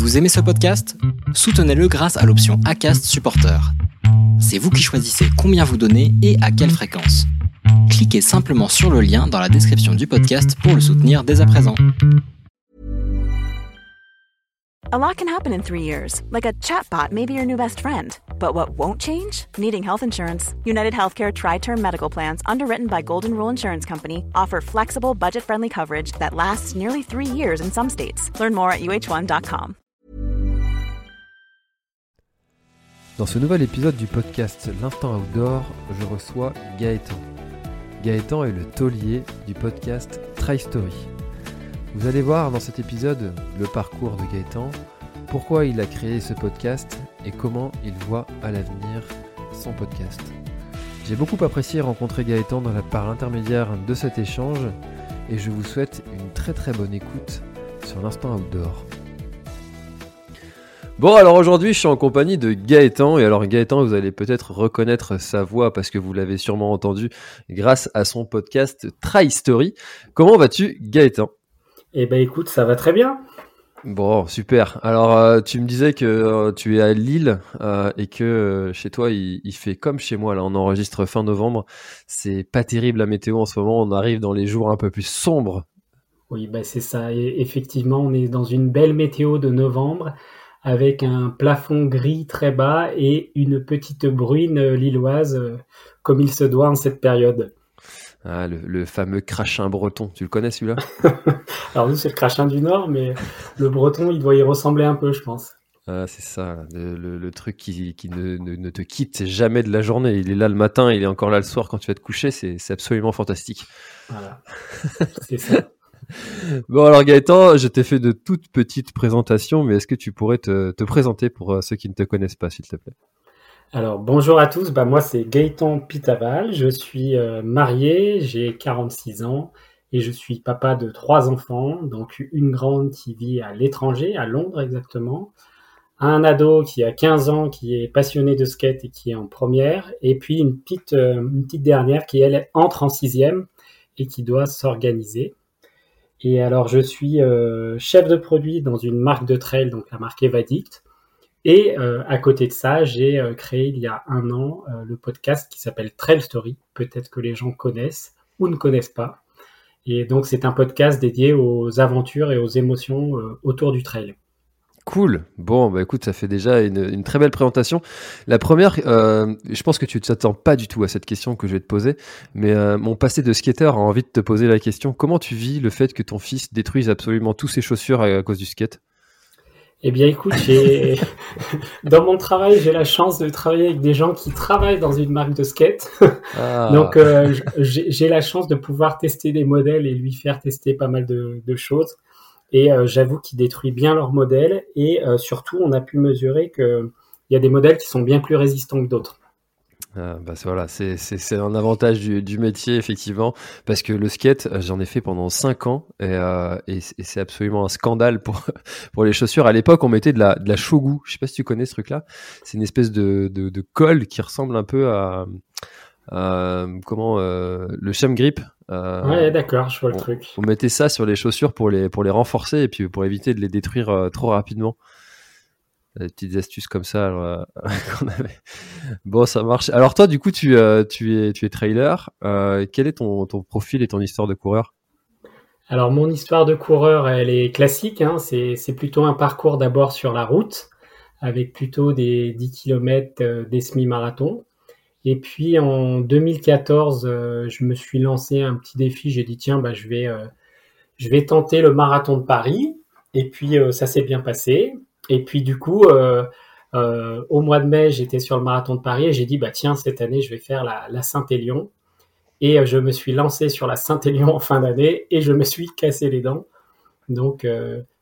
Vous aimez ce podcast? Soutenez-le grâce à l'option ACAST Supporter. C'est vous qui choisissez combien vous donnez et à quelle fréquence. Cliquez simplement sur le lien dans la description du podcast pour le soutenir dès à présent. A lot can happen in three years, like a chatbot may be your new best friend. But what won't change? Needing health insurance. United Healthcare Tri Term Medical Plans, underwritten by Golden Rule Insurance Company, offer flexible, budget friendly coverage that lasts nearly three years in some states. Learn more at uh1.com. Dans ce nouvel épisode du podcast L'Instant Outdoor, je reçois Gaëtan. Gaëtan est le taulier du podcast Try Story. Vous allez voir dans cet épisode le parcours de Gaëtan, pourquoi il a créé ce podcast et comment il voit à l'avenir son podcast. J'ai beaucoup apprécié rencontrer Gaëtan dans la part intermédiaire de cet échange et je vous souhaite une très très bonne écoute sur l'instant outdoor. Bon alors aujourd'hui je suis en compagnie de Gaëtan et alors Gaëtan vous allez peut-être reconnaître sa voix parce que vous l'avez sûrement entendu grâce à son podcast Try Story. Comment vas-tu Gaëtan? Eh ben écoute ça va très bien. Bon, super. Alors, euh, tu me disais que euh, tu es à Lille euh, et que chez toi, il, il, fait comme chez moi. Là, on enregistre fin novembre. C'est pas terrible la météo en ce moment. On arrive dans les jours un peu plus sombres. Oui, bah c'est ça. Et effectivement, on est dans une belle météo de novembre avec un plafond gris très bas et une petite bruine lilloise comme il se doit en cette période. Ah, le, fameux crachin breton, tu le connais celui-là? Alors nous c'est le crachin du Nord, mais le breton il doit y ressembler un peu je pense. Ah, c'est ça, le, truc qui, ne, te quitte jamais de la journée. Il est là le matin, il est encore là le soir quand tu vas te coucher, c'est absolument fantastique. Voilà, c'est ça. Bon alors Gaëtan, je t'ai fait de toutes petites présentations, mais est-ce que tu pourrais te, te présenter pour euh, ceux qui ne te connaissent pas, s'il te plaît? Alors bonjour à tous, bah, moi c'est Gaëtan Pitaval, je suis euh, marié, j'ai 46 ans et je suis papa de trois enfants, donc une grande qui vit à l'étranger, à Londres exactement, un ado qui a 15 ans qui est passionné de skate et qui est en première, et puis petite, euh, une petite dernière qui elle entre en sixième et qui doit s'organiser. Et alors je suis euh, chef de produit dans une marque de trail, donc la marque Evadict. Et euh, à côté de ça, j'ai euh, créé il y a un an le podcast qui s'appelle Trail Story. Peut-être que les gens connaissent ou ne connaissent pas. Et donc c'est un podcast dédié aux aventures et aux émotions autour du trail. Cool. Bon, bah écoute, ça fait déjà une, très belle présentation. La première, je pense que tu ne t'attends pas du tout à cette question que je vais te poser, mais mon passé de skater a envie de te poser la question. Comment tu vis le fait que ton fils détruise absolument tous ses chaussures à cause du skate? Eh bien, écoute, dans mon travail, j'ai la chance de travailler avec des gens qui travaillent dans une marque de skate. Ah. Donc, euh, j'ai la chance de pouvoir tester des modèles et lui faire tester pas mal de, choses. Et euh, j'avoue qu'il détruit bien leurs modèles. Et euh, surtout, on a pu mesurer qu'il y a des modèles qui sont bien plus résistants que d'autres. Ah, bah voilà, c'est un avantage du, métier effectivement parce que le skate euh, j'en ai fait pendant 5 ans et, c'est absolument un scandale pour les chaussures. À l'époque on mettait de la de la shogu, je sais pas si tu connais ce truc là. C'est une espèce de, colle qui ressemble un peu à, comment le chum grip. Euh, ouais d'accord, je vois le truc. On mettait ça sur les chaussures pour les pour les renforcer et puis pour éviter de les détruire euh, trop rapidement des petites astuces comme ça euh, qu'on avait. Bon, ça marche. Alors toi, du coup, tu, euh, tu es tu es trailer. Euh, quel est ton, ton profil et ton histoire de coureur? Alors mon histoire de coureur, elle est classique. Hein. C'est, c'est plutôt un parcours d'abord sur la route, avec plutôt des 10 km, des semi-marathons. Et puis en 2014, je me suis lancé un petit défi. J'ai dit tiens, bah je vais je vais tenter le marathon de Paris. Et puis ça s'est bien passé. Et puis du coup, euh, euh, au mois de mai, j'étais sur le marathon de Paris et j'ai dit bah tiens cette année je vais faire la, Saint-Élion. Et euh, je me suis lancé sur la Saint-Élion en fin d'année et je me suis cassé les dents. Donc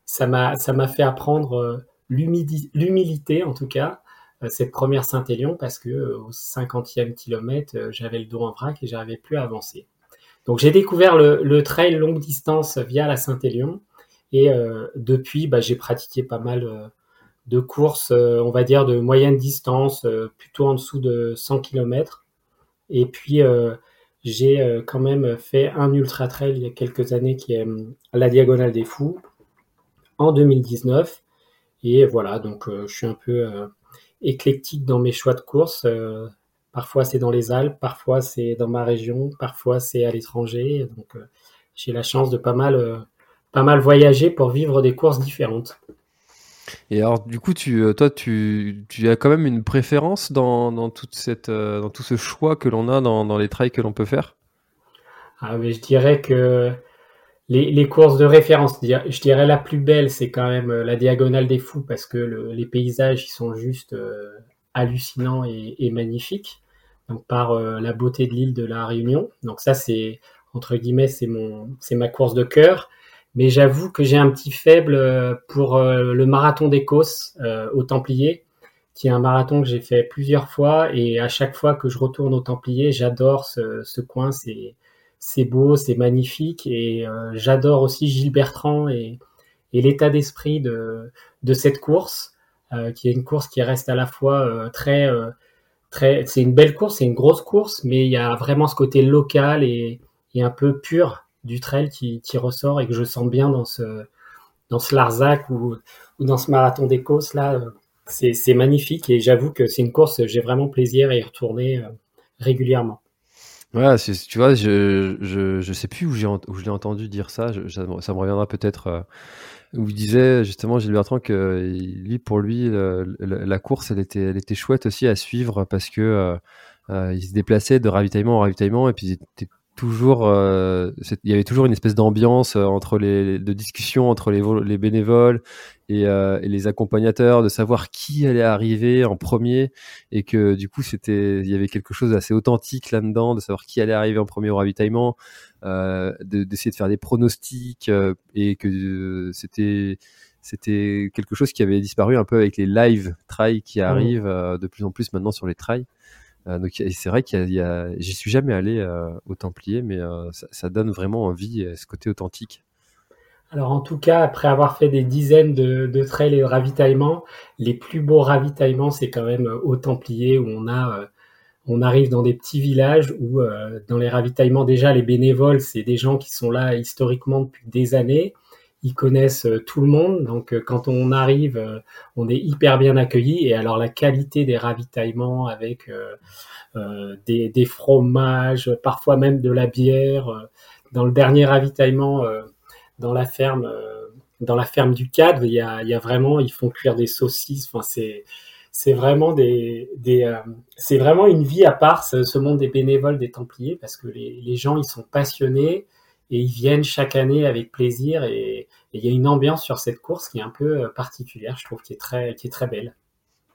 ça m'a ça m'a fait apprendre l'humilité en tout cas cette première Saint-Élion parce que au 50e kilomètre j'avais le dos en vrac et j'arrivais plus à avancer. Donc j'ai découvert le, le, trail longue distance via la Saint-Élion et depuis bah, j'ai pratiqué pas mal de courses, euh, on va dire, de moyenne distance, euh, plutôt en dessous de 100 km. Et puis, euh, j'ai quand même fait un ultra trail il y a quelques années qui est la Diagonale des Fous en 2019. Et voilà, donc je suis un peu éclectique dans mes choix de course. parfois c'est dans les Alpes, parfois c'est dans ma région, parfois c'est à l'étranger. Donc j'ai la chance de pas mal, pas mal voyager pour vivre des courses différentes. Et alors, du coup, tu, euh, toi, tu, tu as quand même une préférence dans, dans, toute cette, euh, dans tout ce choix que l'on a dans, dans les trails que l'on peut faire? Ah, mais Je dirais que les, courses de référence, je dirais la plus belle, c'est quand même euh, la Diagonale des Fous parce que les paysages, ils sont juste hallucinants et, magnifiques. Par la beauté de l'île de la Réunion. Donc, ça, c'est, entre guillemets, c'est ma course de cœur mais j'avoue que j'ai un petit faible euh, pour euh, le marathon d'Écosse euh, au Templier, qui est un marathon que j'ai fait plusieurs fois et à chaque fois que je retourne au Templier, j'adore ce, coin, c'est beau, c'est magnifique et j'adore aussi Gilles Bertrand et, et l'état d'esprit de, de cette course, qui est une course qui reste à la fois très très, c'est une belle course, c'est une grosse course, mais il y a vraiment ce côté local et, et un peu pur du trail qui, ressort et que je sens bien dans ce, dans ce Larzac ou, ou dans ce marathon d'Écosse là. Euh, c'est magnifique et j'avoue que c'est une course, j'ai vraiment plaisir à y retourner euh, Ouais, tu vois, je, je, je sais plus où j'ai où je l'ai entendu dire ça. ça, me reviendra peut-être euh, où il disait justement Gilles Bertrand que lui, pour lui, la course, elle était, elle était chouette aussi à suivre parce que il se déplaçait de ravitaillement en ravitaillement et puis toujours, euh, il y avait toujours une espèce d'ambiance euh, entre les, de discussion entre les, les bénévoles euh, et, les accompagnateurs, de savoir qui allait arriver en premier et que du coup c'était, il y avait quelque chose d'assez authentique là-dedans, de savoir qui allait arriver en premier au ravitaillement, d'essayer de, faire des pronostics et que c'était c'était quelque chose qui avait disparu un peu avec les live trails qui mmh. arrivent de plus en plus maintenant sur les trails. Euh, donc c'est vrai qu'il j'y suis jamais allé euh, au Templier, mais euh, ça, donne vraiment envie ce côté authentique. Alors en tout cas, après avoir fait des dizaines de, trails et de ravitaillements, les plus beaux ravitaillements, c'est quand même au Templier où on a, on arrive dans des petits villages où dans les ravitaillements déjà les bénévoles, c'est des gens qui sont là historiquement depuis des années ils connaissent euh, tout le monde. Donc euh, quand on arrive, euh, on est hyper bien accueilli. Et alors la qualité des ravitaillements avec des, fromages, parfois même de la bière. Dans le dernier ravitaillement, dans la ferme, dans la ferme du cadre, il y a, vraiment, ils font cuire des saucisses. Enfin c'est c'est vraiment des, c'est vraiment une vie à part ce, monde des bénévoles des Templiers parce que les gens ils sont passionnés et ils viennent chaque année avec plaisir et il y a une ambiance sur cette course qui est un peu euh, particulière, je trouve, qui est très, qui est très belle.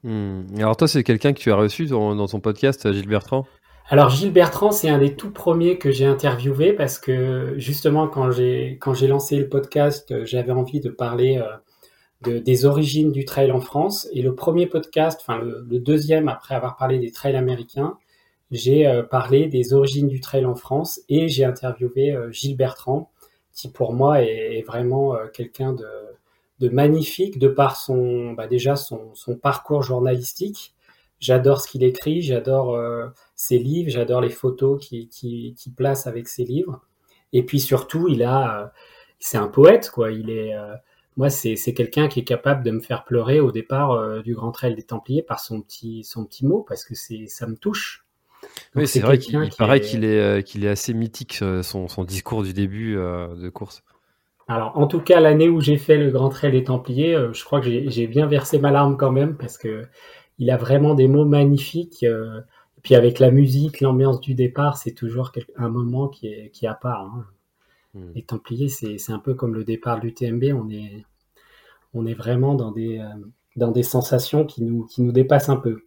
Hmm. Alors toi, c'est quelqu'un que tu as reçu dans, dans ton podcast, Gilles Bertrand? Alors Gilles Bertrand, c'est un des tout premiers que j'ai interviewé parce que justement quand j'ai quand j'ai lancé le podcast, j'avais envie de parler euh, de, des origines du trail en France et le premier podcast, enfin le, le deuxième après avoir parlé des trails américains, j'ai euh, parlé des origines du trail en France et j'ai interviewé euh, Gilles Bertrand, qui pour moi est, vraiment euh, quelqu'un de, de, magnifique de par son, bah déjà son, son, parcours journalistique. J'adore ce qu'il écrit, j'adore ses livres, j'adore les photos qu'il qui, qui place avec ses livres. Et puis surtout, il a, c'est un poète, quoi. Il est, moi, c'est quelqu'un qui est capable de me faire pleurer au départ du Grand Trail des Templiers par son petit, son petit mot, parce que ça me touche oui, c'est vrai qu'il paraît qu'il est, euh, qu'il est assez mythique, euh, son, son discours du début euh, de course. Alors, en tout cas, l'année où j'ai fait le Grand Trail des Templiers, je crois que j'ai bien versé ma larme quand même parce que il a vraiment des mots magnifiques. et puis avec la musique, l'ambiance du départ, c'est toujours un moment qui est, qui à part. Hein. Hmm. Les Templiers, c'est un peu comme le départ de l'UTMB. On est, on est vraiment dans des, dans des sensations qui nous, qui nous dépassent un peu.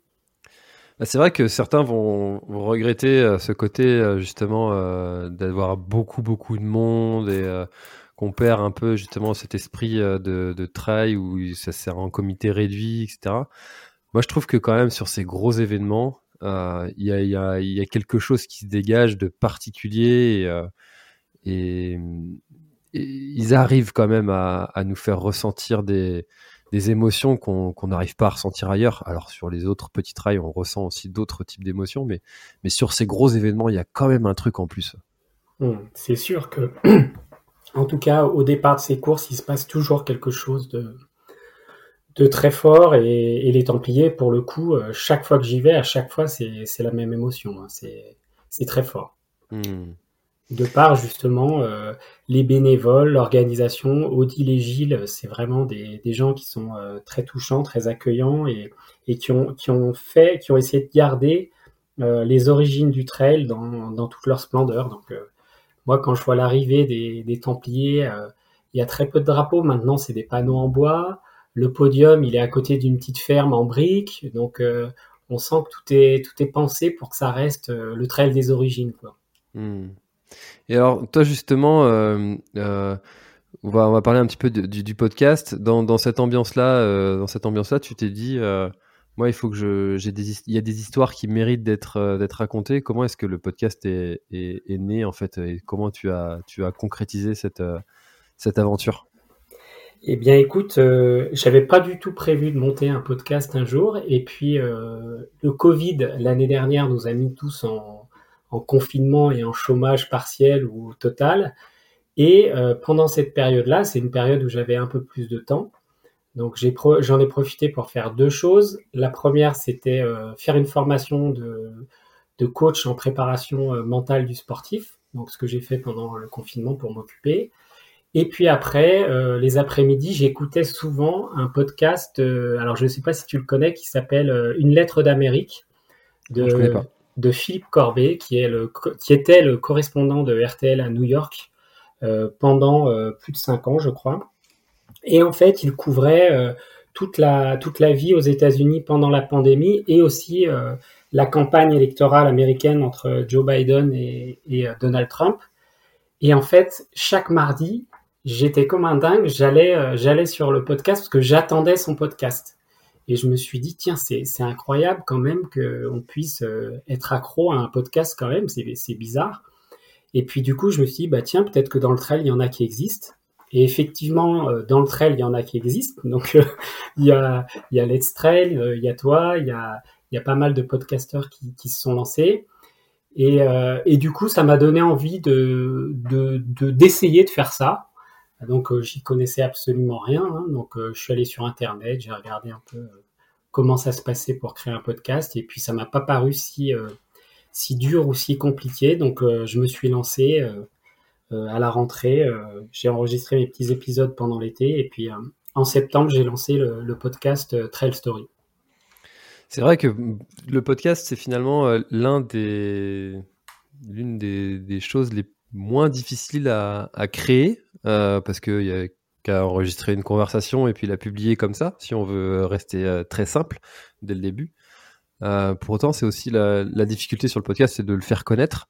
Bah, c'est vrai que certains vont, regretter euh, ce côté euh, justement euh, d'avoir beaucoup beaucoup de monde et qu'on perd un peu justement cet esprit de, de trail où ça sert en comité réduit, etc. Moi, je trouve que quand même sur ces gros événements, il y, a, y, y, a, quelque chose qui se dégage de particulier et, et, ils arrivent quand même à, à nous faire ressentir des, des émotions qu'on n'arrive pas à ressentir ailleurs. Alors sur les autres petits trails, on ressent aussi d'autres types d'émotions, mais, mais sur ces gros événements, il y a quand même un truc en plus. Hmm, c'est sûr que, en tout cas, au départ de ces courses, il se passe toujours quelque chose de, de très fort et, les Templiers, pour le coup, chaque fois que j'y vais, à chaque fois, c'est la même émotion. Hein. C'est très fort. Hmm. De par justement les bénévoles, l'organisation, Odile et Gilles, c'est vraiment des, gens qui sont très touchants, très accueillants et, qui, ont, fait, qui ont essayé de garder les origines du trail dans, toute leur splendeur. Donc moi, quand je vois l'arrivée des, Templiers, euh, il y a très peu de drapeaux. Maintenant, c'est des panneaux en bois. Le podium, il est à côté d'une petite ferme en briques. Donc, euh, on sent que tout est, tout est pensé pour que ça reste euh, le trail des origines. Quoi. Hmm. Et alors, toi, justement, on, va, on va parler un petit peu du, podcast. Dans, cette ambiance-là, dans cette ambiance-là, tu t'es dit moi, il faut que j'ai des, il y a des histoires qui méritent d'être, euh, d'être racontées. Comment est-ce que le podcast est, né en fait et comment tu as, tu as concrétisé cette, euh, cette aventure? Eh bien, écoute, euh, j'avais pas du tout prévu de monter un podcast un jour, et puis le Covid l'année dernière nous a mis tous en, en confinement et en chômage partiel ou total. Et pendant cette période-là, c'est une période où j'avais un peu plus de temps. Donc j'en ai, profité pour faire deux choses. La première, c'était euh, faire une formation de, coach en préparation euh, mentale du sportif, donc ce que j'ai fait pendant le confinement pour m'occuper. Et puis après, euh, les après-midi, j'écoutais souvent un podcast, alors je ne sais pas si tu le connais, qui s'appelle Une lettre d'Amérique de, de Philippe Corbet, qui, est le, qui était le correspondant de RTL à New York pendant plus de cinq ans, je crois. Et en fait, il couvrait euh, toute, la, toute la vie aux États-Unis pendant la pandémie et aussi euh, la campagne électorale américaine entre Joe Biden et, euh, Donald Trump. Et en fait, chaque mardi, j'étais comme un dingue, j'allais j'allais sur le podcast parce que j'attendais son podcast. Et je me suis dit, tiens, c'est incroyable quand même qu'on puisse être accro à un podcast quand même, c'est bizarre. Et puis du coup, je me suis dit, bah tiens, peut-être que dans le trail, il y en a qui existent. Et effectivement, euh, dans le trail, il y en a qui existent. Donc, euh, il y a, il y a Let's Trail, euh, il y a toi, il y a, il y a pas mal de podcasteurs qui, se sont lancés. Et, et du coup, ça m'a donné envie de, de, d'essayer de, faire ça. Donc, j'y connaissais absolument rien. Hein. Donc, je suis allé sur Internet, j'ai regardé un peu comment ça se passait pour créer un podcast. Et puis, ça m'a pas paru si, si dur ou si compliqué. Donc, je me suis lancé euh, à la rentrée. Euh, j'ai enregistré mes petits épisodes pendant l'été et puis euh, en septembre, j'ai lancé le, podcast Trail Story. C'est vrai que le podcast, c'est finalement l'un des l'une des, choses les moins difficiles à, créer parce qu'il y a qu'à enregistrer une conversation et puis la publier comme ça si on veut rester très simple dès le début. pour autant, c'est aussi la, difficulté sur le podcast, c'est de le faire connaître.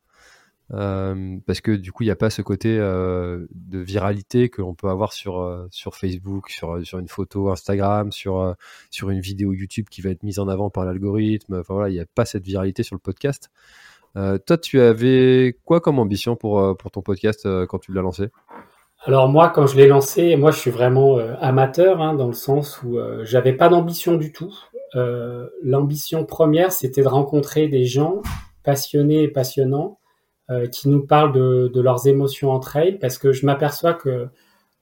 Euh, parce que du coup, il n'y a pas ce côté euh, de viralité que l'on peut avoir sur, euh, sur Facebook, sur, sur une photo Instagram, sur, sur une vidéo YouTube qui va être mise en avant par l'algorithme. Enfin voilà, il n'y a pas cette viralité sur le podcast. Toi, tu avais quoi comme ambition pour, pour ton podcast quand tu l'as lancé? Alors moi, quand je l'ai lancé, moi je suis vraiment amateur hein, dans le sens où j'avais pas d'ambition du tout. L'ambition première, c'était de rencontrer des gens passionnés et passionnants euh, qui nous parlent de, de, leurs émotions en trail, parce que je m'aperçois que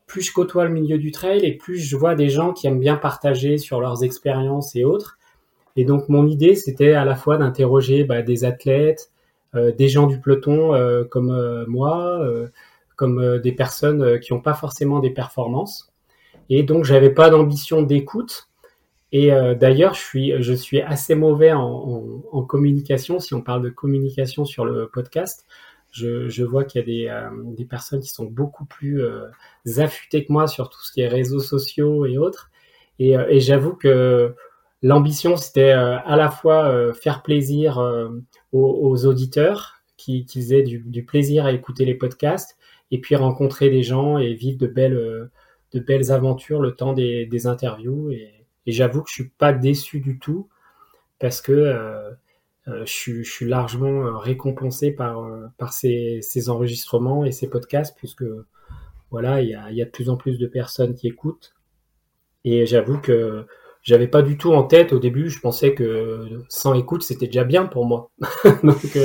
plus je côtoie le milieu du trail et plus je vois des gens qui aiment bien partager sur leurs expériences et autres. Et donc mon idée, c'était à la fois d'interroger bah, des athlètes, euh, des gens du peloton euh, comme euh, moi, euh, comme des personnes qui n'ont pas forcément des performances. Et donc j'avais pas d'ambition d'écoute, et euh, d'ailleurs, je suis, je suis assez mauvais en, communication. Si on parle de communication sur le podcast, je, je vois qu'il y a des, euh, des, personnes qui sont beaucoup plus euh, affûtées que moi sur tout ce qui est réseaux sociaux et autres. Et j'avoue que l'ambition, c'était à la fois faire plaisir aux, auditeurs qui, faisaient du, plaisir à écouter les podcasts, et puis rencontrer des gens et vivre de belles, aventures le temps des, interviews. Et, j'avoue que je suis pas déçu du tout parce que euh, euh, je, suis, largement euh, récompensé par, par ces, enregistrements et ces podcasts puisque voilà, il y a, y a, de plus en plus de personnes qui écoutent. Et j'avoue que j'avais pas du tout en tête au début, je pensais que 100 écoutes c'était déjà bien pour moi. donc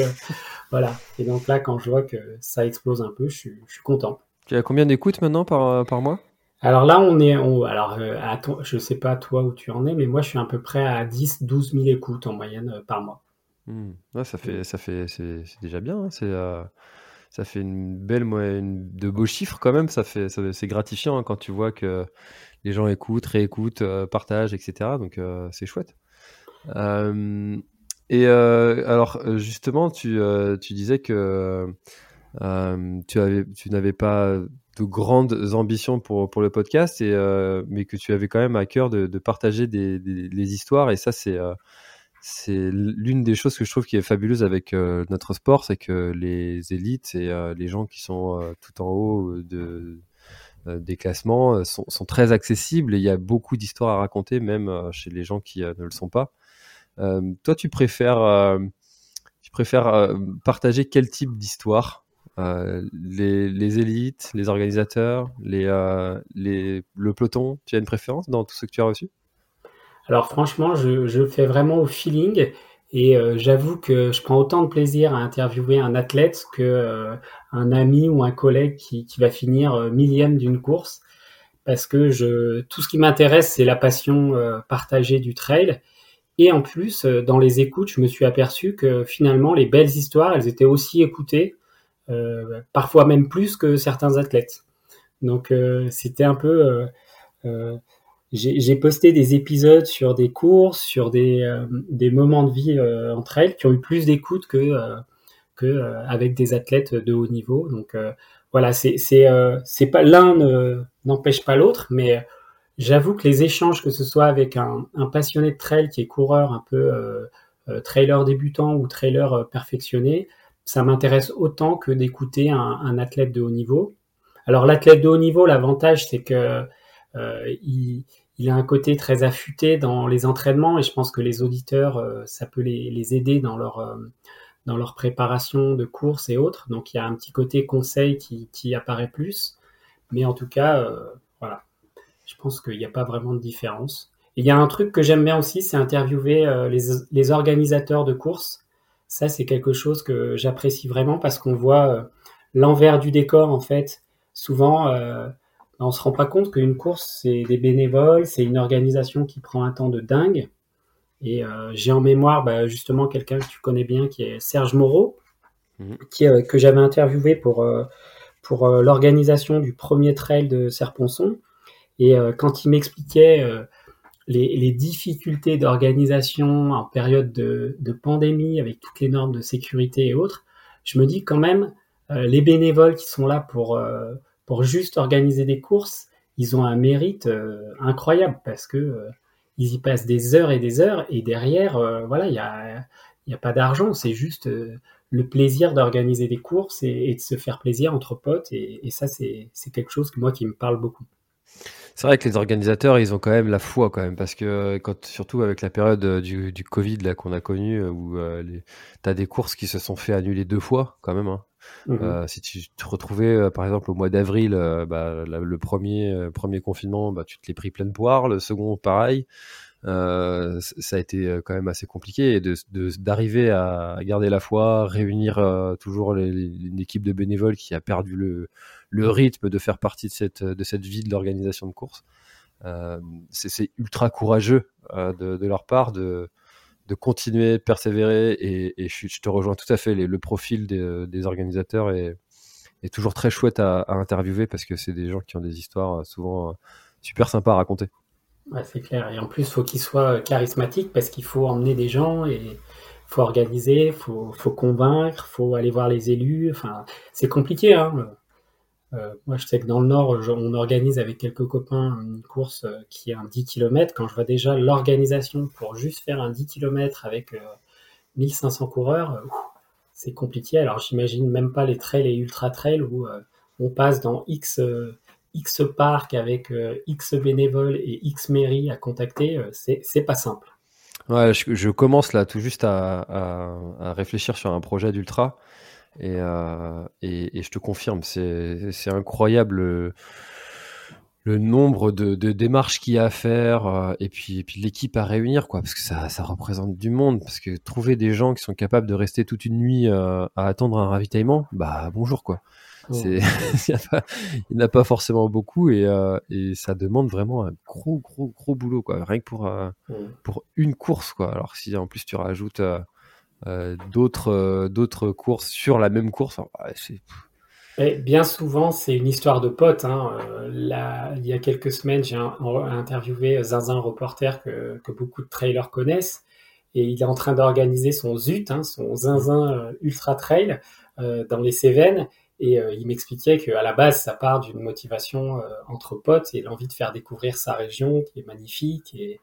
voilà. Et donc là, quand je vois que ça explose un peu, je suis, je suis content. Tu as combien d'écoutes maintenant par, par mois? Alors là, on est, alors, attends, je sais pas toi où tu en es, mais moi, je suis à peu près à 10, 12 000 écoutes en moyenne par mois. Mmh. ça fait, ça fait, c'est déjà bien. Hein, c'est, ça fait une belle moyenne de beaux chiffres quand même. Ça fait, c'est gratifiant hein, quand tu vois que les gens écoutent, réécoutent, partagent, etc. Donc c'est chouette. et alors justement, tu, tu disais que tu tu n'avais pas de grandes ambitions pour, pour le podcast, et, mais que tu avais quand même à cœur de, partager des, les histoires. Et ça, c'est c'est l'une des choses que je trouve qui est fabuleuse avec notre sport, c'est que les élites et les gens qui sont tout en haut de, des classements sont, sont, très accessibles et il y a beaucoup d'histoires à raconter, même chez les gens qui ne le sont pas. toi, tu préfères, tu préfères partager quel type d'histoire euh, les, élites, les organisateurs, les, euh, les, le peloton? Tu as une préférence dans tout ce que tu as reçu? Alors franchement, je, je, fais vraiment au feeling et euh, j'avoue que je prends autant de plaisir à interviewer un athlète que un ami ou un collègue qui, qui va finir millième d'une course parce que je, tout ce qui m'intéresse, c'est la passion partagée du trail. Et en plus, dans les écoutes, je me suis aperçu que finalement, les belles histoires, elles étaient aussi écoutées euh, parfois même plus que certains athlètes. Donc euh, c'était un peu euh, j'ai posté des épisodes sur des courses, sur des, des moments de vie entre elles qui ont eu plus d'écoute que, que avec des athlètes de haut niveau. Donc voilà, c'est c'est pas l'un n'empêche pas l'autre, mais j'avoue que les échanges, que ce soit avec un, un, passionné de trail qui est coureur un peu trailer débutant ou trailer perfectionné, ça m'intéresse autant que d'écouter un, athlète de haut niveau. Alors l'athlète de haut niveau, l'avantage c'est que euh, il, a un côté très affûté dans les entraînements et je pense que les auditeurs, euh, ça peut les, aider dans leur euh, dans leur préparation de courses et autres. Donc il y a un petit côté conseil qui, apparaît plus, mais en tout cas, voilà, je pense qu'il n'y a pas vraiment de différence. il y a un truc que j'aime bien aussi, c'est interviewer les, les organisateurs de courses ça, c'est quelque chose que j'apprécie vraiment parce qu'on voit l'envers du décor, en fait. Souvent, on se rend pas compte qu'une course, c'est des bénévoles, c'est une organisation qui prend un temps de dingue. Et euh, j'ai en mémoire bah, justement quelqu'un que tu connais bien, qui est Serge Moreau, mhm. qui, euh, que j'avais interviewé pour, pour l'organisation du premier trail de Serponçon. Et quand il m'expliquait les, difficultés d'organisation en période de, pandémie avec toutes les normes de sécurité et autres, je me dis quand même, euh, les bénévoles qui sont là pour, euh, pour juste organiser des courses, ils ont un mérite euh, incroyable parce que ils y passent des heures et des heures et derrière, voilà, il n'y a, y a pas d'argent, c'est juste le plaisir d'organiser des courses et, de se faire plaisir entre potes et, ça, c'est quelque chose que moi qui me parle beaucoup. C'est vrai que les organisateurs, ils ont quand même la foi quand même, parce que euh, surtout avec la période euh, du, Covid qu'on a connu, euh, où euh, tu as des courses qui se sont fait annuler deux fois quand même. Hein. Mmh si tu te retrouvais par exemple au mois d'avril, bah, le premier premier confinement, bah, tu te l'es pris pleine poire, le second pareil. Euh, ça a été quand même assez compliqué et d'arriver à garder la foi, réunir toujours les, une équipe de bénévoles qui a perdu le le rythme de faire partie de cette, de cette vie de l'organisation de course. Euh, c'est ultra courageux euh, de, de, leur part de, de continuer, persévérer. Et, je, te rejoins tout à fait. le profil des, des organisateurs est, toujours très chouette à, interviewer parce que c'est des gens qui ont des histoires euh, souvent super sympas à raconter. C'est clair. Et en plus, faut qu'ils soient charismatiques parce qu'il faut emmener des gens et faut organiser, faut, faut convaincre, faut aller voir les élus. Enfin, c'est compliqué. Hein. Euh, moi, je sais que dans le Nord, on organise avec quelques copains une course euh, qui est un 10 km. Quand je vois déjà l'organisation pour juste faire un 10 km avec 1500 euh, coureurs, c'est compliqué. Alors, j'imagine même pas les trails et ultra trails où on passe dans X, X parcs avec X bénévoles et X mairies à contacter. c'est pas simple. Ouais, je, commence là tout juste à réfléchir sur un projet d'ultra. Euh, et, et, je te confirme, c'est incroyable le, nombre de, de démarches qu'il y a à faire euh, et puis, et puis l'équipe à réunir, quoi, parce que ça, ça représente du monde. Parce que trouver des gens qui sont capables de rester toute une nuit euh, à attendre un ravitaillement, bah bonjour, quoi. il n'y en a pas forcément beaucoup et, et, ça demande vraiment un gros, gros, gros boulot, quoi. Rien que pour, pour une course, quoi. Alors si en plus tu rajoutes d'autres, d'autres courses sur la même course, c'est bien souvent, c'est une histoire de potes. Hein. Euh, il y a quelques semaines, j'ai interviewé Zinzin, reporter que, beaucoup de trailers connaissent. Et il est en train d'organiser son ZUT, hein, son Zinzin euh, Ultra Trail, euh, dans les Cévennes. Et il m'expliquait qu'à la base, ça part d'une motivation entre potes et l'envie de faire découvrir sa région, qui est magnifique. Et,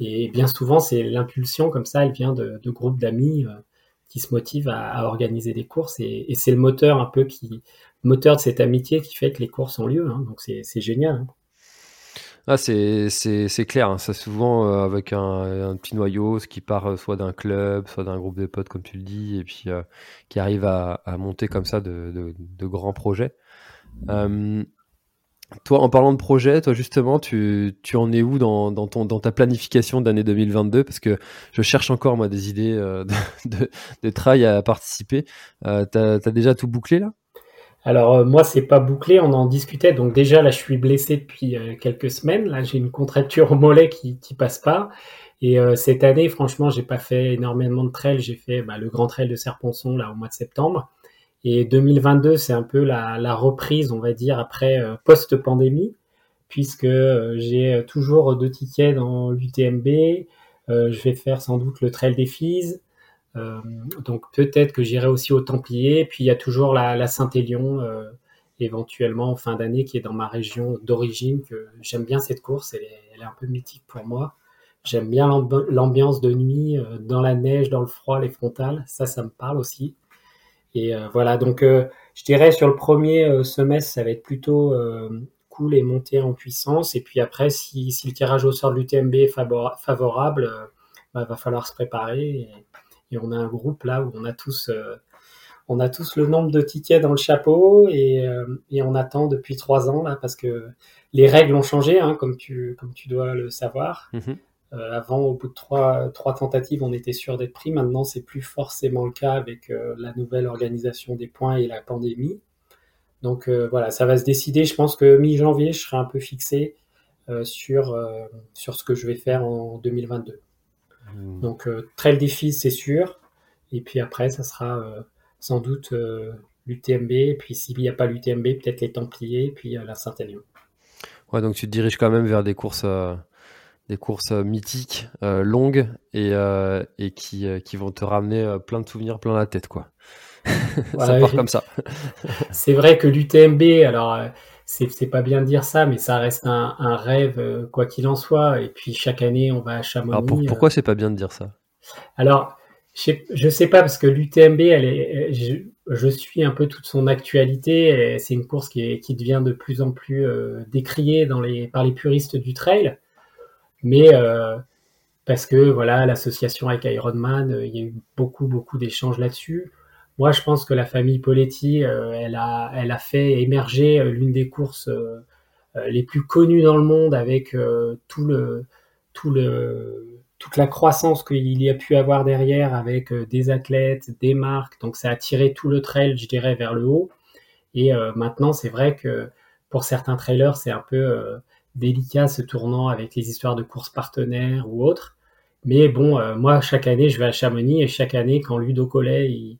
bien souvent, c'est l'impulsion comme ça, elle vient de, groupes d'amis qui se motivent à, organiser des courses. Et, et c'est le moteur un peu qui, moteur de cette amitié qui fait que les courses ont lieu. Hein. donc c'est génial. Hein. Ah, c'est clair, hein. ça souvent euh, avec un, petit noyau, ce qui part euh, soit d'un club, soit d'un groupe de potes, comme tu le dis, et puis euh, qui arrive à, monter comme ça de, grands projets. Toi, en parlant de projet, toi justement, tu, en es où dans, ta planification d'année 2022 Parce que je cherche encore, moi, des idées de, de, trail à participer. T'as as déjà tout bouclé là? Alors euh, moi c'est pas bouclé, on en discutait. Donc déjà là je suis blessé depuis euh, quelques semaines. Là j'ai une contracture au mollet qui qui passe pas. Et euh, cette année franchement j'ai pas fait énormément de trail. J'ai fait bah, le grand trail de Serponçon là au mois de septembre. Et 2022 c'est un peu la, reprise on va dire après post pandémie puisque j'ai toujours deux tickets dans l'UTMB. je vais faire sans doute le trail des filles. Euh, donc peut-être que j'irai aussi au Templier. Puis il y a toujours la, Saint-Élion, euh, éventuellement en fin d'année, qui est dans ma région d'origine. J'aime bien cette course, elle est, un peu mythique pour moi. J'aime bien l'ambiance de nuit, euh, dans la neige, dans le froid, les frontales. Ça, ça me parle aussi. Et voilà, donc je dirais sur le premier semestre, ça va être plutôt cool et monter en puissance. Et puis après, si, le tirage au sort de l'UTMB est favorable, bah, va falloir se préparer. Et on a un groupe là où on a tous, euh, on a tous le nombre de tickets dans le chapeau et, euh, on attend depuis trois ans là parce que les règles ont changé, hein, comme tu, comme tu dois le savoir. Mhm. Euh, avant, au bout de trois, trois tentatives, on était sûr d'être pris. Maintenant, c'est plus forcément le cas avec la nouvelle organisation des points et la pandémie. Donc voilà, ça va se décider. Je pense que mi-janvier, je serai un peu fixé sur, sur ce que je vais faire en 2022. Hmm. Donc, euh, Trail défi, c'est sûr. Et puis après, ça sera euh, sans doute euh, l'UTMB. Et puis, s'il n'y a pas l'UTMB, peut-être les Templiers, et puis la Saint-Élion. Ouais, donc tu te diriges quand même vers des courses, des courses mythiques, longues, et, et qui, qui vont te ramener plein de souvenirs plein la tête, quoi. ça part comme ça. c'est vrai que l'UTMB, alors c'est pas bien de dire ça, mais ça reste un, rêve, euh, quoi qu'il en soit. Et puis chaque année, on va à Chamonix. Alors pourquoi euh. c'est pas bien de dire ça? Alors, je, sais pas, parce que l'UTMB, elle est, je, suis un peu toute son actualité. C'est une course qui, qui devient de plus en plus euh, décriée dans les, par les puristes du trail. Mais parce que voilà, l'association avec Ironman, il y a eu beaucoup, beaucoup d'échanges là-dessus. Moi, je pense que la famille Poletti, euh, elle, a, elle a fait émerger euh, l'une des courses euh, les plus connues dans le monde avec tout le, tout le, toute la croissance qu'il y a pu avoir derrière avec des athlètes, des marques. Donc, ça a tiré tout le trail, je dirais, vers le haut. Et maintenant, c'est vrai que pour certains trailers, c'est un peu délicat ce tournant avec les histoires de courses partenaires ou autres. Mais bon, moi, chaque année, je vais à Chamonix et chaque année, quand Ludo Collet, il,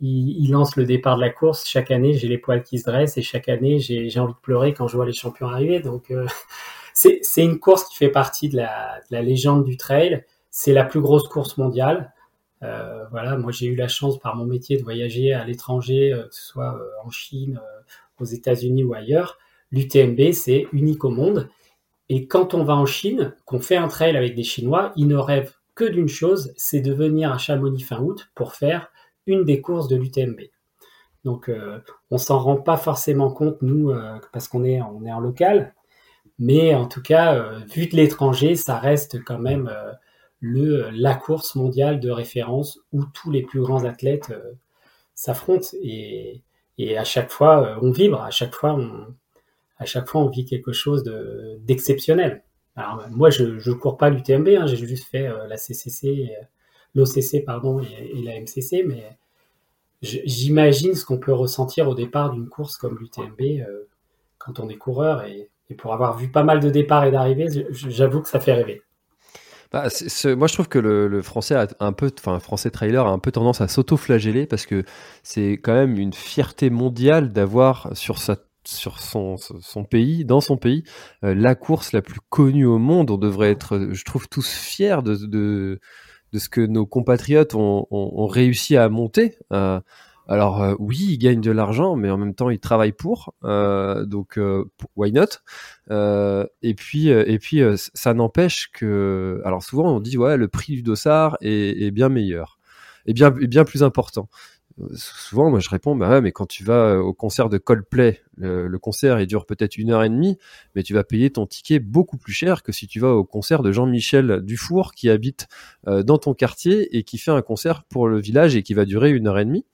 il, lance le départ de la course. Chaque année, j'ai les poils qui se dressent et chaque année, j'ai envie de pleurer quand je vois les champions arriver. Donc, euh, c'est une course qui fait partie de la, légende du trail. C'est la plus grosse course mondiale. Euh, voilà, moi j'ai eu la chance par mon métier de voyager à l'étranger, euh, que ce soit en Chine, aux États-Unis ou ailleurs. L'UTMB, c'est unique au monde. Et quand on va en Chine, qu'on fait un trail avec des Chinois, ils ne rêvent que d'une chose, c'est de venir à Chamonix fin août pour faire une des courses de l'UTMB. Donc euh, on s'en rend pas forcément compte nous euh, parce qu'on est en local, mais en tout cas euh, vu de l'étranger, ça reste quand même le la course mondiale de référence où tous les plus grands athlètes s'affrontent et, et à chaque fois on vibre, à chaque fois on à chaque fois on vit quelque chose d'exceptionnel. Alors moi je ne cours pas l'UTMB, hein, j'ai juste fait la CCC l'OCC pardon et, la MCC, mais j'imagine ce qu'on peut ressentir au départ d'une course comme l'UTMB quand on est coureur et, pour avoir vu pas mal de départs et d'arrivées, j'avoue que ça fait rêver. Bah, moi, je trouve que le, français a un peu, enfin, français trailer a un peu tendance à s'auto-flageller parce que c'est quand même une fierté mondiale d'avoir sur sa sur son, pays, dans son pays, euh, la course la plus connue au monde. On devrait être, je trouve, tous fiers de, de, ce que nos compatriotes ont, réussi à monter. Euh, alors euh, oui, ils gagnent de l'argent, mais en même temps ils travaillent pour, donc why not? Et puis et puis ça n'empêche que, alors souvent on dit ouais le prix du dossard est, bien meilleur, est bien bien plus important. Souvent, moi, je réponds, bah mais quand tu vas au concert de Coldplay, le, le concert il dure peut-être une heure et demie, mais tu vas payer ton ticket beaucoup plus cher que si tu vas au concert de Jean-Michel Dufour qui habite dans ton quartier et qui fait un concert pour le village et qui va durer une heure et demie.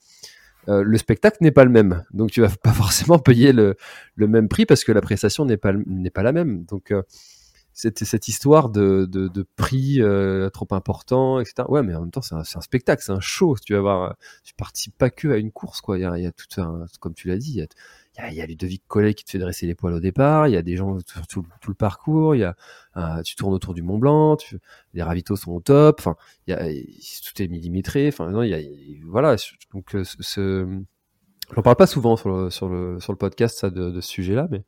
Euh, le spectacle n'est pas le même. Donc tu vas pas forcément payer le, le même prix parce que la prestation n'est pas, n'est pas la même. Donc euh, cette, cette histoire de, de, prix euh, trop important, etc. Ouais, mais en même temps, c'est un, spectacle, c'est un show. Tu vas voir, tu participes pas que à une course, quoi. Il y a, tout un, comme tu l'as dit, il y a, il y a, Ludovic Collet qui te fait dresser les poils au départ, il y a des gens sur tout, tout le parcours, il y a, euh, tu tournes autour du Mont Blanc, les ravitaux sont au top, enfin, tout est millimétré, enfin, non, il y a, voilà, donc, euh, ce, parle pas souvent sur le, sur le, sur le podcast, ça, de, de ce sujet-là, mais,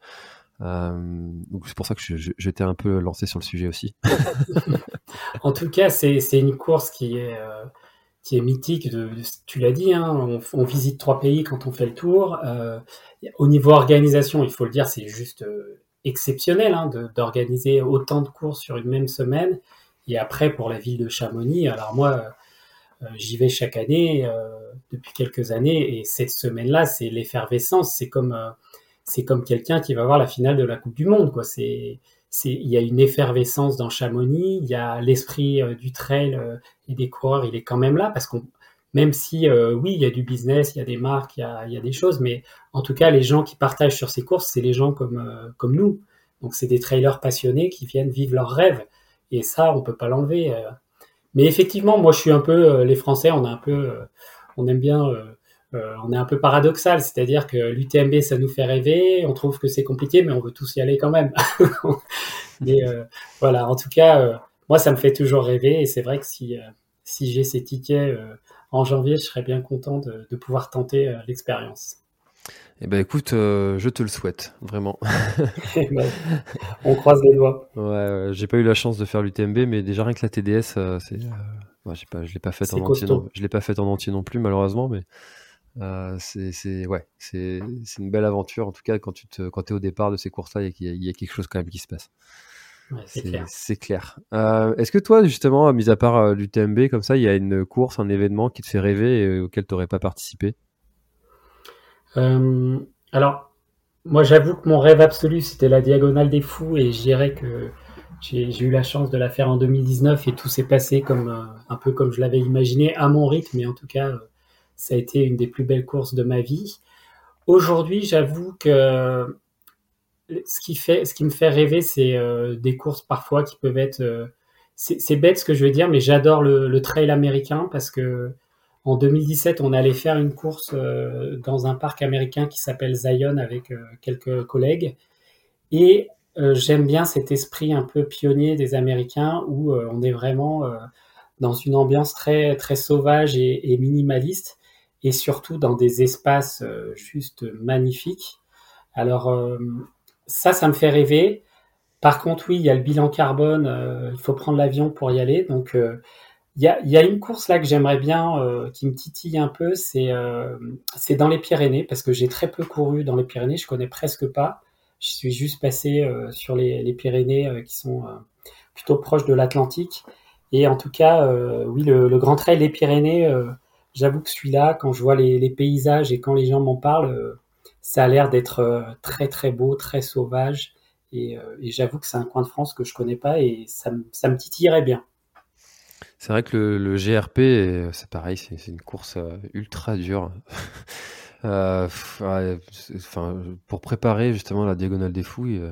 euh, c'est pour ça que j'étais un peu lancé sur le sujet aussi. en tout cas, c'est une course qui est, euh, qui est mythique. Tu l'as dit, hein, on, visite trois pays quand on fait le tour. Euh, au niveau organisation, il faut le dire, c'est juste exceptionnel hein, d'organiser autant de courses sur une même semaine. Et après, pour la ville de Chamonix, alors moi, j'y vais chaque année depuis quelques années, et cette semaine-là, c'est l'effervescence. C'est comme c'est comme quelqu'un qui va voir la finale de la Coupe du Monde, quoi. C'est il y a une effervescence dans Chamonix, il y a l'esprit euh, du trail euh, et des coureurs, il est quand même là parce qu'on même si euh, oui, il y a du business, il y a des marques, il y a, il y a, des choses, mais en tout cas, les gens qui partagent sur ces courses, c'est les gens comme comme nous. Donc c'est des trailers passionnés qui viennent vivre leurs rêves et ça, on peut pas l'enlever. Mais effectivement, moi, je suis un peu les Français, on a un peu, on aime bien on est un peu paradoxal, c'est-à-dire que l'UTMB, ça nous fait rêver, on trouve que c'est compliqué, mais on veut tous y aller quand même. mais euh, voilà, en tout cas, euh, moi, ça me fait toujours rêver, et c'est vrai que si, euh, si j'ai ces tickets en janvier, je serais bien content de, pouvoir tenter l'expérience. Eh ben écoute, je te le souhaite, vraiment. On croise les doigts. Ouais, j'ai pas eu la chance de faire l'UTMB, mais déjà rien que la TDS, c'est, pas, je l'ai pas fait en entier. je l'ai pas fait en entier non plus, malheureusement, mais euh, c'est ouais, c'est une belle aventure. En tout cas, quand tu te, quand es au départ de ces courses-là, il y, a quelque chose quand même qui se passe. c'est clair. Euh, est-ce que toi, justement, mis à part euh, l'UTMB, comme ça, il y a une course, un événement qui te fait rêver et auquel tu n'aurais pas participé? Alors, moi, j'avoue que mon rêve absolu, c'était la Diagonale des Fous et je dirais que j'ai eu la chance de la faire en 2019 et tout s'est passé comme un peu comme je l'avais imaginé, à mon rythme, mais en tout cas ça a été une des plus belles courses de ma vie. Aujourd'hui, j'avoue que ce qui, me fait rêver, c'est euh, des courses parfois qui peuvent être... Euh, c'est bête ce que je veux dire, mais j'adore le, trail américain parce que en 2017, on allait faire une course euh, dans un parc américain qui s'appelle Zion avec quelques collègues. Et j'aime bien cet esprit un peu pionnier des Américains où on est vraiment dans une ambiance très, très sauvage et minimaliste et surtout dans des espaces euh, juste magnifiques. Alors euh, ça, ça me fait rêver. Par contre, oui, il y a le bilan carbone, euh, il faut prendre l'avion pour y aller. Donc, il y, a, y, a, une course là que j'aimerais bien, qui me titille un peu, c'est c'est dans les Pyrénées, parce que j'ai très peu couru dans les Pyrénées, je connais presque pas. Je suis juste passé sur les, les Pyrénées qui sont plutôt proches de l'Atlantique. Et en tout cas, oui, le, le, Grand Trail des Pyrénées, j'avoue que celui-là, quand je vois les, paysages et quand les gens m'en parlent, euh, ça a l'air d'être euh, très très beau, très sauvage. Euh, et, j'avoue que c'est un coin de France que je connais pas et ça, me titillerait bien. C'est vrai que le, GRP, c'est pareil, c'est une course ultra dure. pour préparer justement la diagonale des fouilles,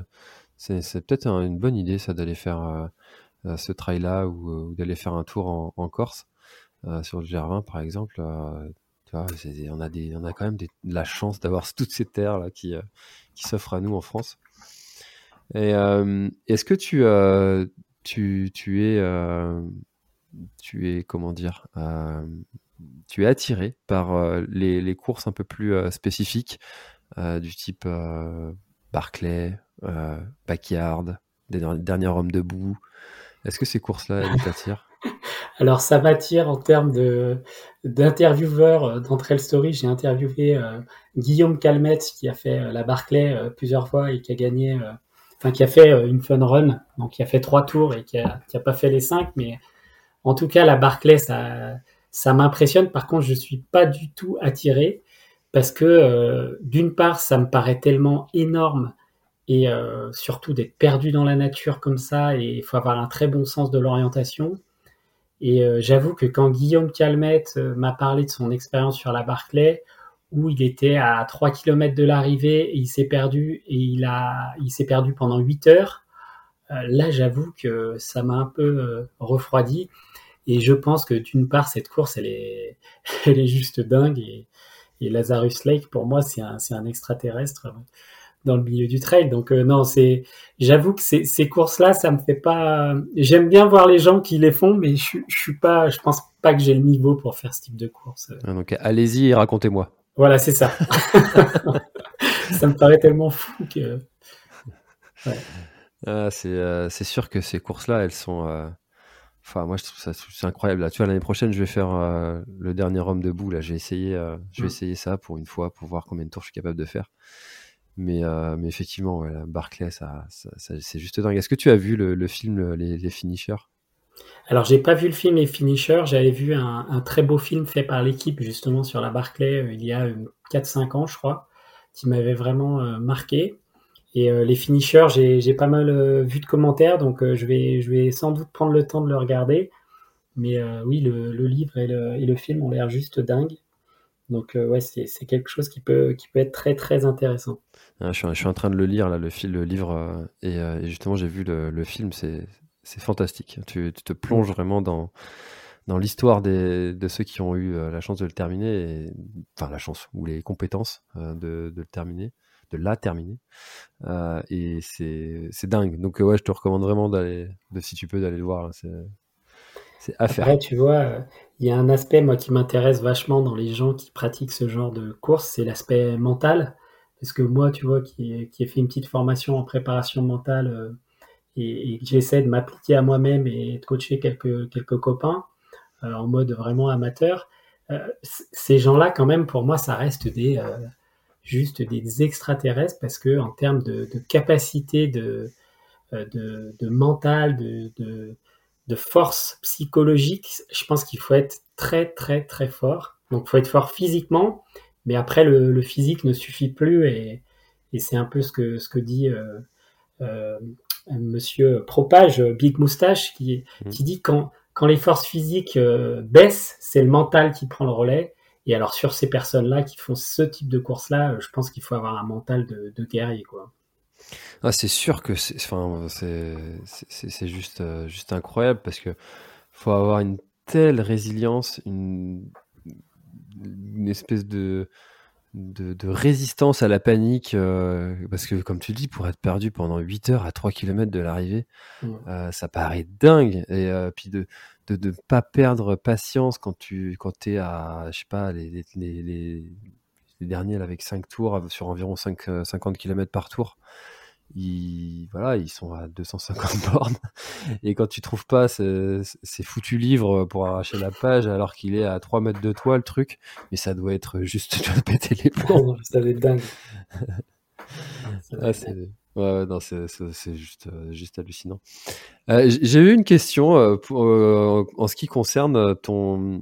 c'est peut-être une bonne idée ça d'aller faire ce trail-là ou, d'aller faire un tour en Corse. Euh, sur le GR20 par exemple, euh, Tu vois, on a des, on a quand même la chance d'avoir toutes ces terres là qui, qui s'offrent à nous en France. Et est-ce que tu, tu, tu es, tu es comment dire, tu es attiré par les, les, courses un peu plus spécifiques du type Barclay, Backyard, des derniers hommes debout? Est-ce que ces courses-là, elles t'attirent? Alors ça m'attire en termes de d'intervieweurs d'Entrail Story. J'ai interviewé Guillaume Calmette qui a fait la Barclay plusieurs fois et qui a gagné enfin qui a fait euh, une fun run, donc qui a fait trois tours et qui a, qui a pas fait les cinq, mais en tout cas la Barclay ça m'impressionne. Par contre, je suis pas du tout attiré parce que euh, d'une part ça me paraît tellement énorme et euh, surtout d'être perdu dans la nature comme ça et il faut avoir un très bon sens de l'orientation. Et j'avoue que quand Guillaume Calmette m'a parlé de son expérience sur la Barclay, où il était à 3 km de l'arrivée et il s'est perdu et il a il s'est perdu pendant 8 heures. Euh, là, j'avoue que ça m'a un peu euh, refroidi et je pense que d'une part cette course elle est elle est juste dingue et, et Lazarus Lake pour moi c'est un c'est un extraterrestre dans le milieu du trail. Donc euh, non, c'est j'avoue que ces, ces courses là, ça me fait pas j'aime bien voir les gens qui les font mais je, je suis pas je pense pas que j'ai le niveau pour faire ce type de course. Ah, donc allez-y et racontez-moi. Voilà, c'est ça. ça me paraît tellement fou que. Ah, euh, c'est sûr que ces courses-là, elles sont. Euh, enfin, moi, je trouve ça c'est incroyable. Là, tu vois, l'année prochaine, je vais faire euh, le dernier homme debout. Là, j'ai essayé, je vais mm. essayer ça pour une fois, pour voir combien de tours je suis capable de faire. Mais, mais effectivement, ouais, Barclay, ça, c'est juste dingue. Est-ce que tu as vu le, film les, Finishers? Alors, j'ai pas vu le film Les Finishers, j'avais vu un, très beau film fait par l'équipe justement sur la Barclay euh, il y a 4-5 euh, ans, je crois, qui m'avait vraiment euh, marqué. Et les Finishers, j'ai pas mal vu de commentaires, donc je, vais, je vais sans doute prendre le temps de le regarder. Mais oui, le, livre et le, film ont l'air juste dingues. Donc ouais, c'est quelque chose qui peut, qui peut être très très intéressant. Ah, je, suis, en train de le lire, là, le, le livre, et, justement j'ai vu le, film, c'est c'est fantastique. Tu, te plonges vraiment dans, dans l'histoire de ceux qui ont eu euh, la chance de le terminer, enfin la chance ou les compétences euh, de, le terminer, de la terminer. Euh, et c'est dingue. Donc ouais, je te recommande vraiment d'aller, de, si tu peux, d'aller le voir. C'est à faire. Après, tu vois, il y a un aspect moi qui m'intéresse vachement dans les gens qui pratiquent ce genre de course, c'est l'aspect mental. Parce que moi, tu vois, qui, ai fait une petite formation en préparation mentale et, j'essaie de m'appliquer à moi-même et de coacher quelques, quelques copains euh, en mode vraiment amateur, euh, ces gens-là, quand même, pour moi, ça reste des euh, juste des extraterrestres parce que en termes de, capacité de, de, mental, de, de, force psychologique, je pense qu'il faut être très très très fort. Donc il faut être fort physiquement, mais après le, le physique ne suffit plus et, et c'est un peu ce que ce que dit euh, euh, monsieur Propage, Big Moustache, qui, mmh. qui dit quand, quand les forces physiques euh, baissent, c'est le mental qui prend le relais. Et alors sur ces personnes-là qui font ce type de course-là, je pense qu'il faut avoir un mental de, de guerrier, quoi. Ah, c'est sûr que c'est, enfin, c'est, c'est, juste, euh, juste incroyable parce que faut avoir une telle résilience, une, une espèce de, de, résistance à la panique, euh, parce que comme tu dis, pour être perdu pendant 8 heures à 3 km de l'arrivée, euh, ça paraît dingue. Et puis de ne de, pas perdre patience quand tu quand es à, je sais pas, les, les, les, les derniers avec 5 tours sur environ 5, 50 km par tour ils, voilà, ils sont à 250 bornes. Et quand tu trouves pas ces, foutus livres pour arracher la page, alors qu'il est à 3 mètres de toi, le truc, mais ça doit être juste, tu vas péter les plombs. ça va être dingue. ah, c'est, ouais, non, c'est, juste, euh, juste hallucinant. Euh, j'ai eu une question euh, pour, en ce qui concerne ton,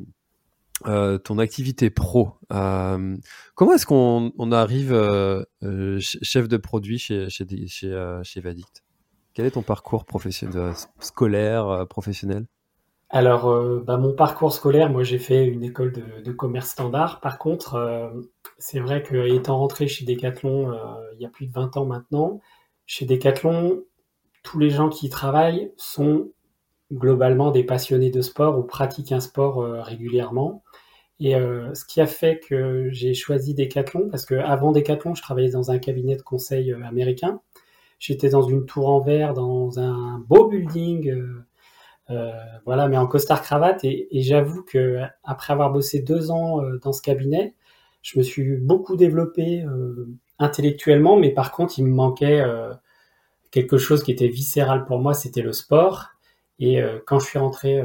euh, ton activité pro. Euh, comment est-ce qu'on on arrive euh, chef de produit chez, chez, chez, Vadict Quel est ton parcours scolaire, professionnel? Alors, bah, mon parcours scolaire, moi j'ai fait une école de, commerce standard. Par contre, c'est vrai que étant rentré chez Decathlon il y a plus de 20 ans maintenant, chez Decathlon, tous les gens qui y travaillent sont globalement des passionnés de sport ou pratiquent un sport régulièrement. Et euh, ce qui a fait que j'ai choisi Decathlon, parce que avant Decathlon, je travaillais dans un cabinet de conseil euh, américain. J'étais dans une tour en verre, dans un beau building, euh, voilà, mais en costard cravate. Et, et j'avoue que après avoir bossé deux ans dans ce cabinet, je me suis beaucoup développé intellectuellement, mais par contre, il me manquait quelque chose qui était viscéral pour moi, c'était le sport. Et quand je suis rentré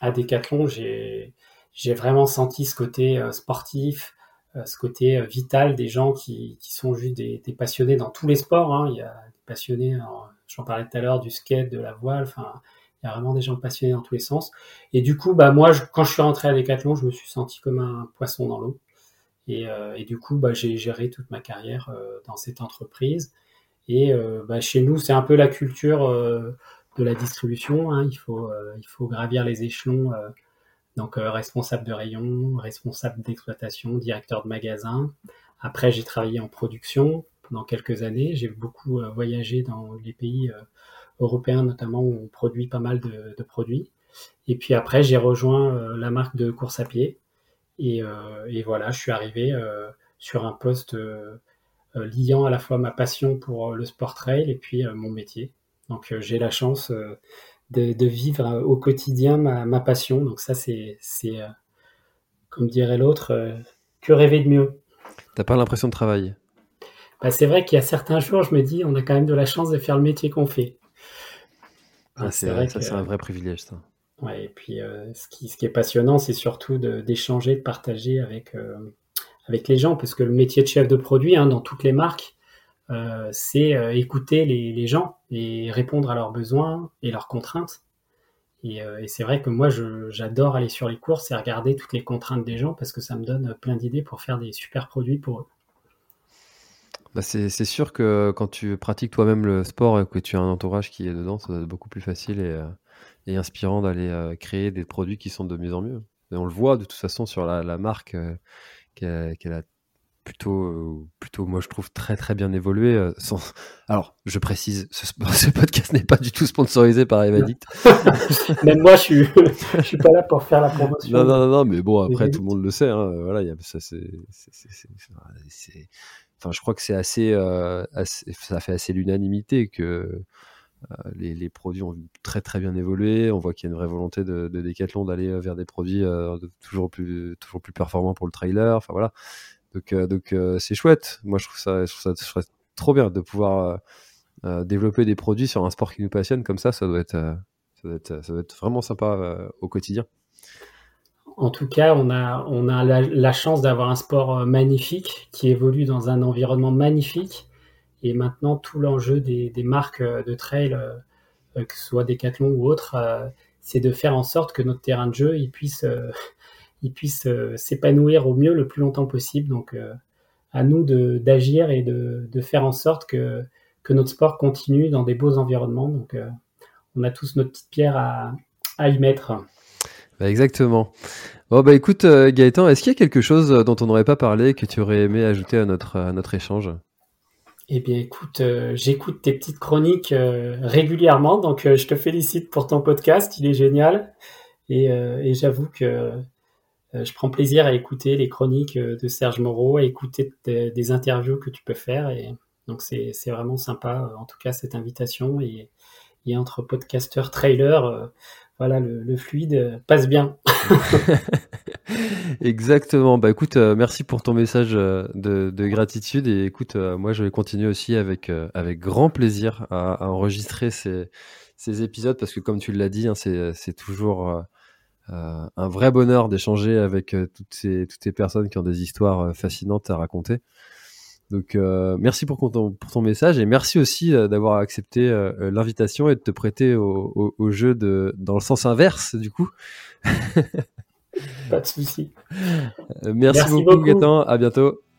à Decathlon, j'ai j'ai vraiment senti ce côté euh, sportif, euh, ce côté euh, vital des gens qui, qui sont juste des, des, passionnés dans tous les sports. Hein. Il y a des passionnés, j'en parlais tout à l'heure, du skate, de la voile, enfin, il y a vraiment des gens passionnés dans tous les sens. Et du coup, bah moi, quand je suis rentré à Decathlon, je me suis senti comme un poisson dans l'eau. Et, du coup, bah, j'ai géré toute ma carrière dans cette entreprise. Et bah, chez nous, c'est un peu la culture de la distribution. Hein. Il faut, il faut gravir les échelons donc euh, responsable de rayon, responsable d'exploitation, directeur de magasin. Après, j'ai travaillé en production pendant quelques années. J'ai beaucoup euh, voyagé dans les pays euh, européens, notamment où on produit pas mal de, produits. Et puis après, j'ai rejoint la marque de course à pied. Et, et voilà, je suis arrivé sur un poste liant à la fois ma passion pour le sport trail et puis mon métier. Donc j'ai la chance de, vivre euh, au quotidien ma, passion. Donc ça, c'est, euh, comme dirait l'autre, euh, que rêver de mieux. T'as pas l'impression de travailler? Bah, C'est vrai qu'il y a certains jours, je me dis, on a quand même de la chance de faire le métier qu'on fait. Ah, c'est vrai, ça, c'est un vrai privilège, ça. Ouais, et puis ce, qui, ce qui est passionnant, c'est surtout d'échanger, de, partager avec, avec les gens, parce que le métier de chef de produit, hein, dans toutes les marques, euh, c'est euh, écouter les, gens et répondre à leurs besoins et leurs contraintes. Et, euh, c'est vrai que moi, j'adore aller sur les courses et regarder toutes les contraintes des gens parce que ça me donne plein d'idées pour faire des super produits pour eux. Bah c'est sûr que quand tu pratiques toi-même le sport et que tu as un entourage qui est dedans, ça doit être beaucoup plus facile et, inspirant d'aller créer des produits qui sont de mieux en mieux. Et on le voit de toute façon sur la, marque qu'elle a plutôt, euh, plutôt, moi je trouve très très bien évolué. Euh, sans... Alors, je précise, ce, ce podcast n'est pas du tout sponsorisé par Evadict. Même moi, je suis, je suis pas là pour faire la promotion. Non, non, non, mais bon, après tout le monde le sait. Hein, voilà, y a, ça c'est, enfin, je crois que c'est assez, euh, assez, ça fait assez l'unanimité que les, les, produits ont très très bien évolué. On voit qu'il y a une vraie volonté de, de Decathlon d'aller vers des produits toujours plus toujours plus performants pour le trailer. Enfin voilà, donc, euh, euh, c'est chouette. Moi, je trouve ça, je trouve ça, trop bien de pouvoir euh, développer des produits sur un sport qui nous passionne comme ça. Ça doit être, ça doit être, ça doit être vraiment sympa au quotidien. En tout cas, on a, on a la, chance d'avoir un sport magnifique qui évolue dans un environnement magnifique. Et maintenant, tout l'enjeu des, des, marques de trail, que ce soit Decathlon ou autres, c'est de faire en sorte que notre terrain de jeu il puisse ils puissent euh, s'épanouir au mieux le plus longtemps possible. Donc, euh, à nous d'agir et de, de, faire en sorte que, que notre sport continue dans des beaux environnements. Donc, euh, on a tous notre petite pierre à, à y mettre. Bah exactement. Bon bah écoute Gaëtan, est-ce qu'il y a quelque chose dont on n'aurait pas parlé que tu aurais aimé ajouter à notre, à notre échange? Eh bien, écoute, j'écoute tes petites chroniques régulièrement, donc je te félicite pour ton podcast, il est génial. Et, et j'avoue que je prends plaisir à écouter les chroniques euh, de Serge Moreau, à écouter des interviews que tu peux faire. Et donc, c'est vraiment sympa, euh, en tout cas, cette invitation. Et, entre podcasteurs, trailers, voilà, le, fluide passe bien. Exactement. Bah écoute, merci pour ton message de, gratitude et écoute, moi je vais continuer aussi avec avec grand plaisir à, enregistrer ces, ces épisodes parce que comme tu l'as dit, hein, c'est toujours euh, un vrai bonheur d'échanger avec euh, toutes ces toutes ces personnes qui ont des histoires euh, fascinantes à raconter. Donc merci pour ton, pour ton message et merci aussi d'avoir accepté l'invitation et de te prêter au, au, jeu de dans le sens inverse du coup. Pas de souci. merci, beaucoup, beaucoup. À bientôt.